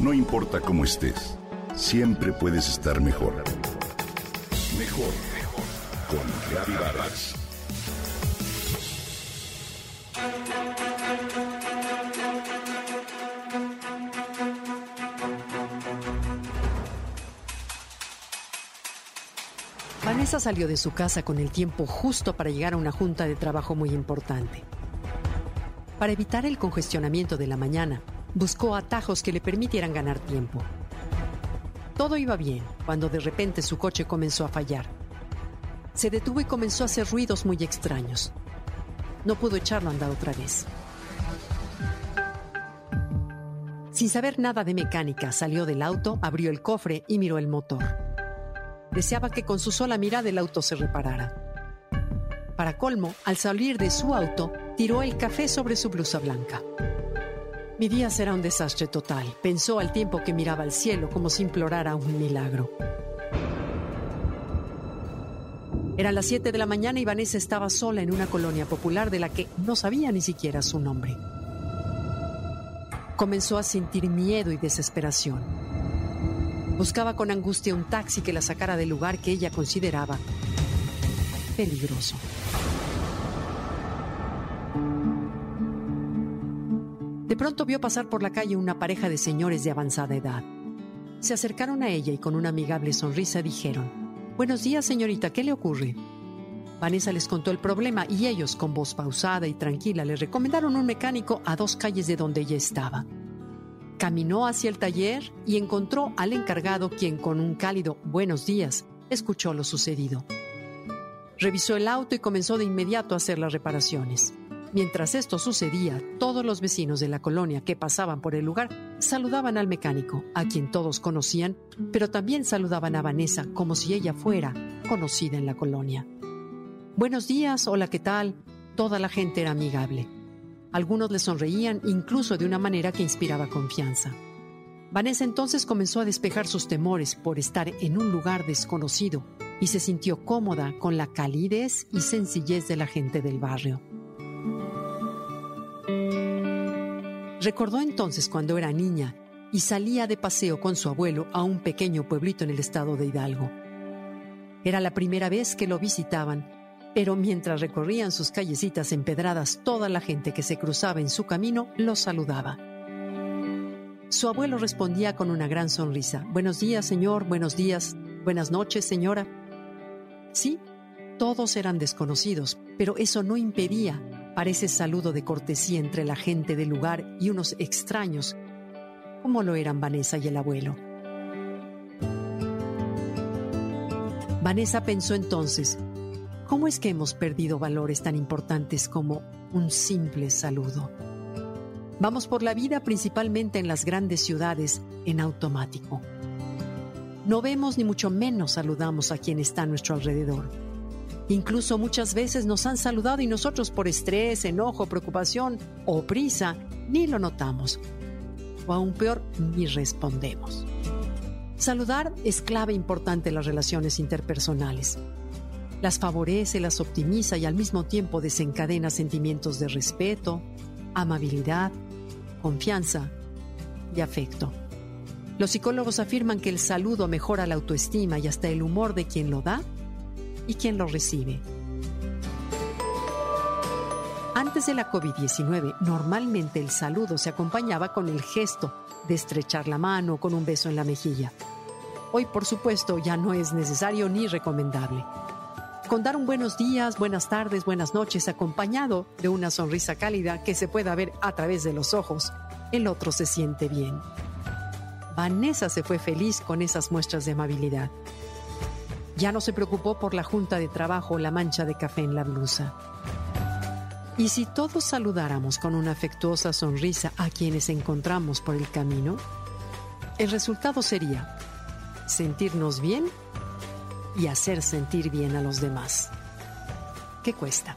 No importa cómo estés, siempre puedes estar mejor. Mejor, mejor. Con Reavivadas. Vanessa salió de su casa con el tiempo justo para llegar a una junta de trabajo muy importante. Para evitar el congestionamiento de la mañana, buscó atajos que le permitieran ganar tiempo. Todo iba bien cuando de repente su coche comenzó a fallar. Se detuvo y comenzó a hacer ruidos muy extraños. No pudo echarlo a andar otra vez. Sin saber nada de mecánica, salió del auto, abrió el cofre y miró el motor. Deseaba que con su sola mirada el auto se reparara. Para colmo, al salir de su auto, tiró el café sobre su blusa blanca. Mi día será un desastre total, pensó al tiempo que miraba al cielo como si implorara un milagro. Eran las 7 de la mañana y Vanessa estaba sola en una colonia popular de la que no sabía ni siquiera su nombre. Comenzó a sentir miedo y desesperación. Buscaba con angustia un taxi que la sacara del lugar que ella consideraba peligroso. De pronto vio pasar por la calle una pareja de señores de avanzada edad. Se acercaron a ella y con una amigable sonrisa dijeron, Buenos días señorita, ¿qué le ocurre? Vanessa les contó el problema y ellos, con voz pausada y tranquila, le recomendaron un mecánico a dos calles de donde ella estaba. Caminó hacia el taller y encontró al encargado quien con un cálido buenos días escuchó lo sucedido. Revisó el auto y comenzó de inmediato a hacer las reparaciones. Mientras esto sucedía, todos los vecinos de la colonia que pasaban por el lugar saludaban al mecánico, a quien todos conocían, pero también saludaban a Vanessa como si ella fuera conocida en la colonia. Buenos días, hola, ¿qué tal? Toda la gente era amigable. Algunos le sonreían incluso de una manera que inspiraba confianza. Vanessa entonces comenzó a despejar sus temores por estar en un lugar desconocido y se sintió cómoda con la calidez y sencillez de la gente del barrio. Recordó entonces cuando era niña y salía de paseo con su abuelo a un pequeño pueblito en el estado de Hidalgo. Era la primera vez que lo visitaban, pero mientras recorrían sus callecitas empedradas, toda la gente que se cruzaba en su camino lo saludaba. Su abuelo respondía con una gran sonrisa. Buenos días, señor, buenos días, buenas noches, señora. Sí, todos eran desconocidos, pero eso no impedía para ese saludo de cortesía entre la gente del lugar y unos extraños, como lo eran Vanessa y el abuelo. Vanessa pensó entonces, ¿cómo es que hemos perdido valores tan importantes como un simple saludo? Vamos por la vida principalmente en las grandes ciudades en automático. No vemos ni mucho menos saludamos a quien está a nuestro alrededor Incluso muchas veces nos han saludado y nosotros por estrés, enojo, preocupación o prisa ni lo notamos. O aún peor, ni respondemos. Saludar es clave importante en las relaciones interpersonales. Las favorece, las optimiza y al mismo tiempo desencadena sentimientos de respeto, amabilidad, confianza y afecto. Los psicólogos afirman que el saludo mejora la autoestima y hasta el humor de quien lo da y quien lo recibe. Antes de la COVID-19, normalmente el saludo se acompañaba con el gesto de estrechar la mano con un beso en la mejilla. Hoy, por supuesto, ya no es necesario ni recomendable. Con dar un buenos días, buenas tardes, buenas noches, acompañado de una sonrisa cálida que se pueda ver a través de los ojos, el otro se siente bien. Vanessa se fue feliz con esas muestras de amabilidad. Ya no se preocupó por la junta de trabajo o la mancha de café en la blusa. ¿Y si todos saludáramos con una afectuosa sonrisa a quienes encontramos por el camino? El resultado sería sentirnos bien y hacer sentir bien a los demás. ¿Qué cuesta?